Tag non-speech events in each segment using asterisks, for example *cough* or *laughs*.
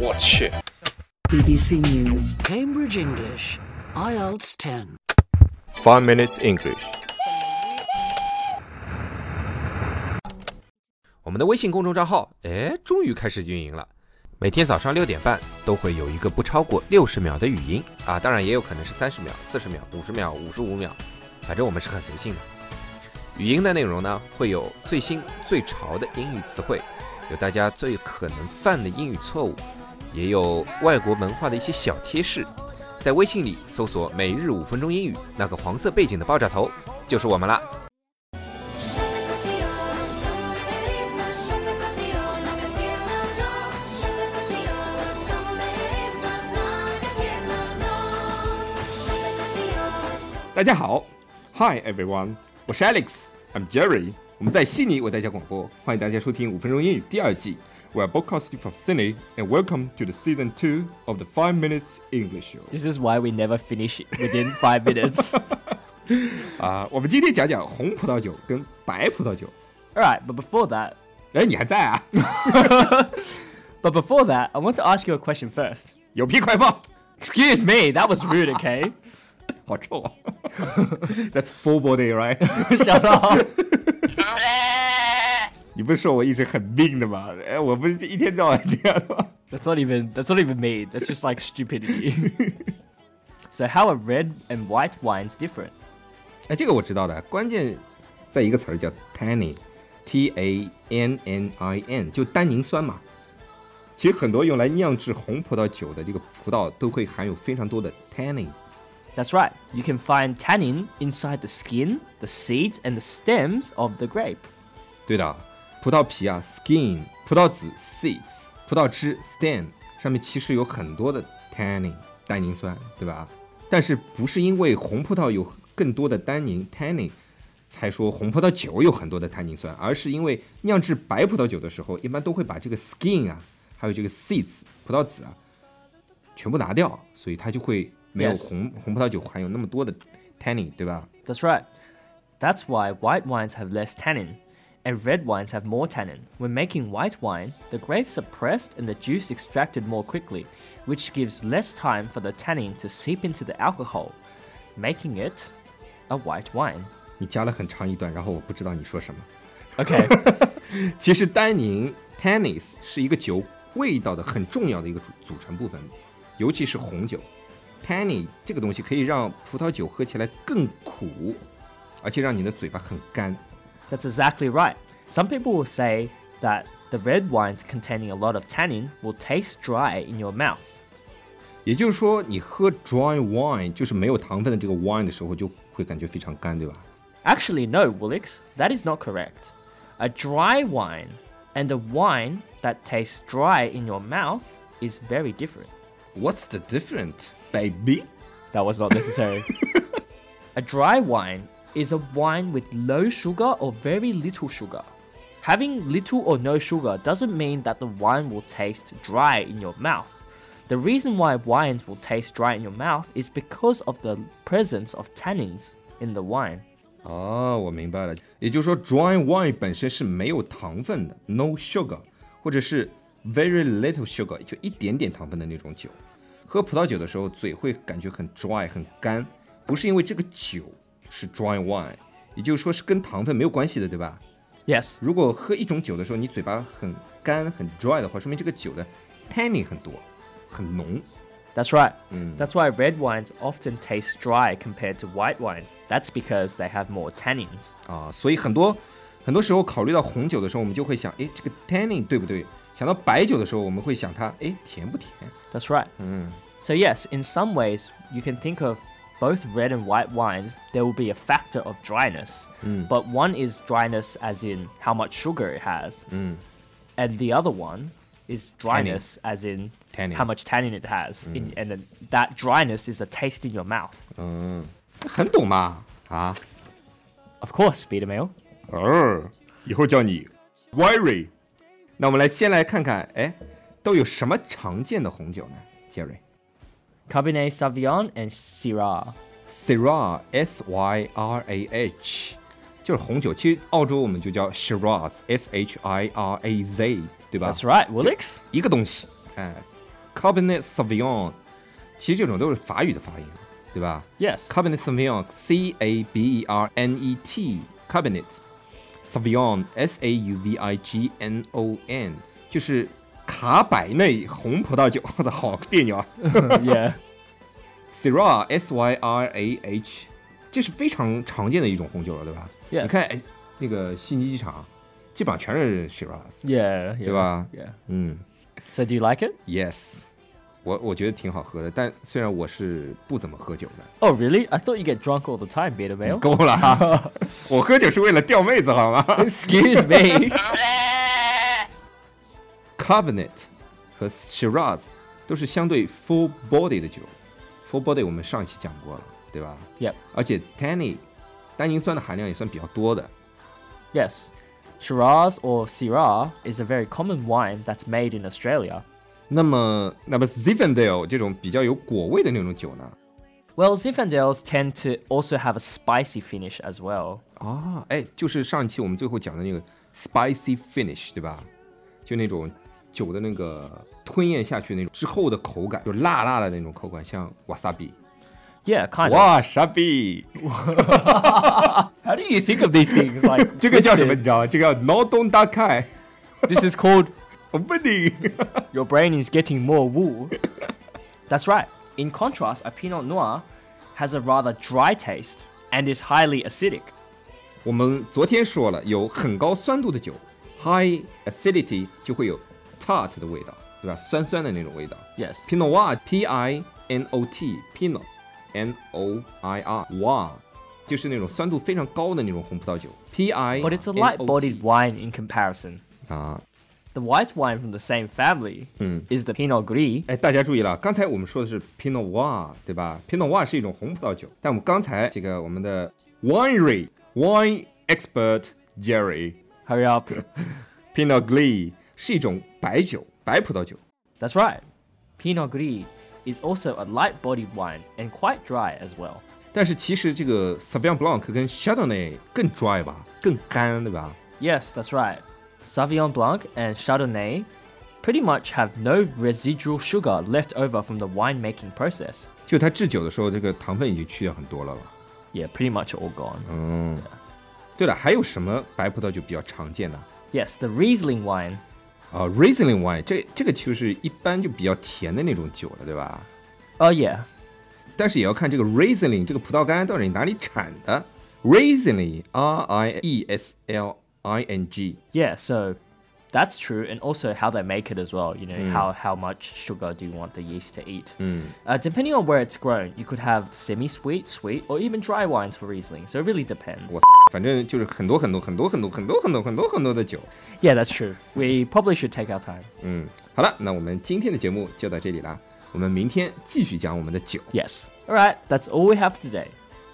我去，BBC News. Cambridge English, IELTS 10. Five minutes English。我们的微信公众账号，哎，终于开始运营了。每天早上六点半都会有一个不超过六十秒的语音啊，当然也有可能是三十秒、四十秒、五十秒、五十五秒，反正我们是很随性的。语音的内容呢，会有最新最潮的英语词汇，有大家最可能犯的英语错误，也有外国文化的一些小贴士。在微信里搜索“每日五分钟英语”，那个黄色背景的爆炸头就是我们啦。大家好，Hi everyone，我是 Alex，I'm Jerry，我们在悉尼为大家广播，欢迎大家收听五分钟英语第二季。We are broadcasting from Sydney, and welcome to the season two of the Five Minutes English Show. This is why we never finish it within five minutes. *laughs* 啊、我们今天讲讲红葡萄酒跟白葡萄酒。 Alright, but before that, 哎，你还在啊？ *laughs* but before that, I want to ask you a question first. 有屁快放！ Excuse me, that was rude, okay? *laughs* 好臭啊！That's full body, right？ Shut up. 你不是说我一直很命的吗？哎，我不是一天到晚这样的吗？ That's not even that's not even me. That's just like stupidity. *laughs* so how are red and white wines different? 哎，这个我知道的，关键在一个词儿叫 tannin，T A N N I N，就单宁酸嘛。其实很多用来酿制红葡萄酒的这个葡萄都会含有非常多的 tannin。 That's right. You can find tannin inside the skin, the seeds, and the stems of the grape. 对的， 葡萄皮啊 skin，葡萄籽 seeds，葡萄汁 stem，上面其实有很多的 tannin 单宁酸，对吧？但是不是因为红葡萄有更多的单宁 tannin 才说红葡萄酒有很多的单宁酸，而是因为酿制白葡萄酒的时候，一般都会把这个 skin 啊，还有这个 seeds 葡萄籽啊，全部拿掉，所以它就会没有.红红葡萄酒含有那么多的 tannin，对吧？That's right. That's why white wines have less tannin, and red wines have more tannin. When making white wine, the grapes are pressed and the juice extracted more quickly, which gives less time for the tannin to seep into the alcohol, making it a white wine. 你加了很长一段，然后我不知道你说什么。 Okay, 其实单宁 *laughs* （tannins） 是一个酒味道的很重要的一个组组成部分，尤其是红酒。tannin 这个东西可以让葡萄酒喝起来更苦，而且让你的嘴巴很干。 that's exactly right. Some people will say that the red wines containing a lot of tannin will taste dry in your mouth. 也就是说，你喝 dry wine 就是没有糖分的这个 wine 的时候，就会感觉非常干，对吧？ Actually, no, Woolix, that is not correct. A dry wine and a wine that tastes dry in your mouth is very different. What's the difference, baby？ That was not necessary. *laughs* a dry wine is a wine with low sugar or very little sugar. Having little or no sugar doesn't mean that the wine will taste dry in your mouth. The reason why wines will taste dry in your mouth is because of the presence of tannins in the wine. 哦，我明白了。也就是说，dry wine 本身是没有糖分的，no sugar，或者是 very little sugar，就一点点糖分的那种酒。喝葡萄酒的时候，嘴会感觉很 dry，很干，不是因为这个酒 是 dry wine，也就是说是跟糖分没有关系的，对吧？ Yes, 如果喝一种酒的时候，你嘴巴很干、很 dry 的话，说明这个酒的 tannin 很多，很浓。 That's right. That's why red wines often taste dry compared to white wines. That's because they have more tannins. 啊，所以很多很多时候考虑到红酒的时候，我们就会想，哎，这个 tannin 对不对？想到白酒的时候，我们会想它，哎，甜不甜？ That's right. So, yes, in some ways, you can think of both red and white wines, there will be a factor of dryness. Mm. But one is dryness as in how much sugar it has, mm. and the other one is dryness tannin. as in tannin. how much tannin it has. Mm. In, and then that dryness is a taste in your mouth. Mm. course, Beta Male. 哦，以后叫你 Wiry。那我们来先来看看，哎，都有什么常见的红酒呢，Jerry？Cabernet Sauvignon and Syrah. Syrah S Y R A H，就是红酒。其实澳洲我们就叫 Shiraz S H I R A Z，对吧 That's right, Woolix. 一个东西，哎， Cabernet Sauvignon，其实这种都是法语的发音，对吧 Yes. ？Cabernet Sauvignon，C A B E R N E T，Cabernet Sauvignon S A U V I G N O N，就是 卡百内红葡萄酒。我操，好别扭啊！yeah. Syrah S Y R A H，这是非常常见的一种红酒了，对吧？Yeah，你看，哎，那个悉尼机场基本上全是 Shiraz，Yeah. yeah. 对吧？Yeah. 嗯 So do you like it?，Yes，我我觉得挺好喝的，但虽然我是不怎么喝酒的，Oh, really? I thought you get drunk all the time, Beta Male. 够了啊，我喝酒是为了钓妹子好吗 Excuse me. ？Cabernet 和 Shiraz 都是相对 full body 的酒，full body 我们上一期讲过了，对吧？ yep. 而且 tannin 单宁酸的含量也算比较多的。 Yes. Shiraz or Syrah is a very common wine that's made in Australia. 那么，那么 Zinfandel 这种比较有果味的那种酒呢？ Well, Zinfandels tend to also have a spicy finish as well. 啊，哎，就是上一期我们最后讲的那个 spicy finish，对吧？就那种 酒的那个吞咽下去那种之后的口感，就辣辣的那种口感，像 wasabi。Yeah, kind of. 哇，sabi，How do you think of these things? Like 这个叫什么？你知道吗？这个叫脑洞大开。This is called opening.，your brain is getting more wool. That's right. In contrast, a Pinot Noir has a rather dry taste and is highly acidic. 我们昨天说了，有很高酸度的酒，high acidity 就会有 tart 的味道，对吧？酸酸的那种味道。 Yes. Pinot Noir P I N O T Pinot N O I R Noir 就是那种酸度非常高的那种红葡萄酒。P I But it's a light-bodied wine in comparison. 啊， The white wine from the same family is the Pinot Gris. 哎，大家注意了，刚才我们说的是 Pinot Noir，对吧？Pinot Noir 是一种红葡萄酒，但我们刚才这个我们的 winery wine expert Jerry Hurry up. *laughs* Pinot Gris 是一种白酒，白葡萄酒。 That's right. Pinot Gris is also a light-bodied wine and quite dry as well. 但是其实这个 Sauvignon Blanc 跟 Chardonnay 更 dry 吧，更干，对吧？ Yes, that's right. Sauvignon Blanc and Chardonnay pretty much have no residual sugar left over from the winemaking process. 就它制酒的时候，这个糖分已经去掉很多了吧？ Yeah, pretty much all gone. 嗯，对了，还有什么白葡萄酒比较常见的？ Yes, the Riesling wine. 啊，Riesling wine，这这个就是一般就比较甜的那种酒了，对吧？Oh yeah. 但是也要看这个 Riesling 这个葡萄干到底哪里产的。Riesling，R I E S L I N G，Yeah, so that's true, and also how they make it as well. You know, how how much sugar do you want the yeast to eat? Uh, depending on where it's grown, you could have semi-sweet, sweet, or even dry wines for Riesling. So it really depends. 我反正就是很多很多很多很多很多很多很多很多的酒。 Yeah, that's true. We probably should take our time. 嗯，好了，那我们今天的节目就到这里啦，我们明天继续讲我们的酒。 Yes. All right, that's all we have today.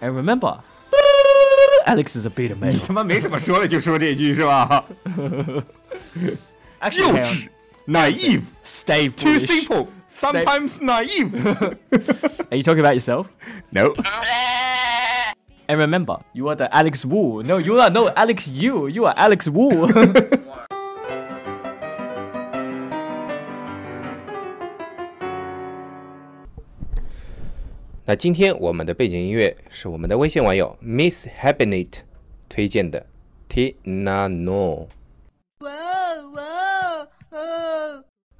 And remember, *laughs* Alex is a beta 你 male. 他妈没什么说的就说这句是吧？ *laughs* *laughs* *laughs* Actually, 幼 hang on. 稚，naive。 stay Too foolish. simple, sometimes naive. *laughs* Are you talking about yourself? no. And remember, you are the Alex Wu. No, you are no Alex Yu. You are Alex Wu. *laughs* 那今天我们的背景音乐是我们的微信网友 Miss Happinate 推荐的 Tina No。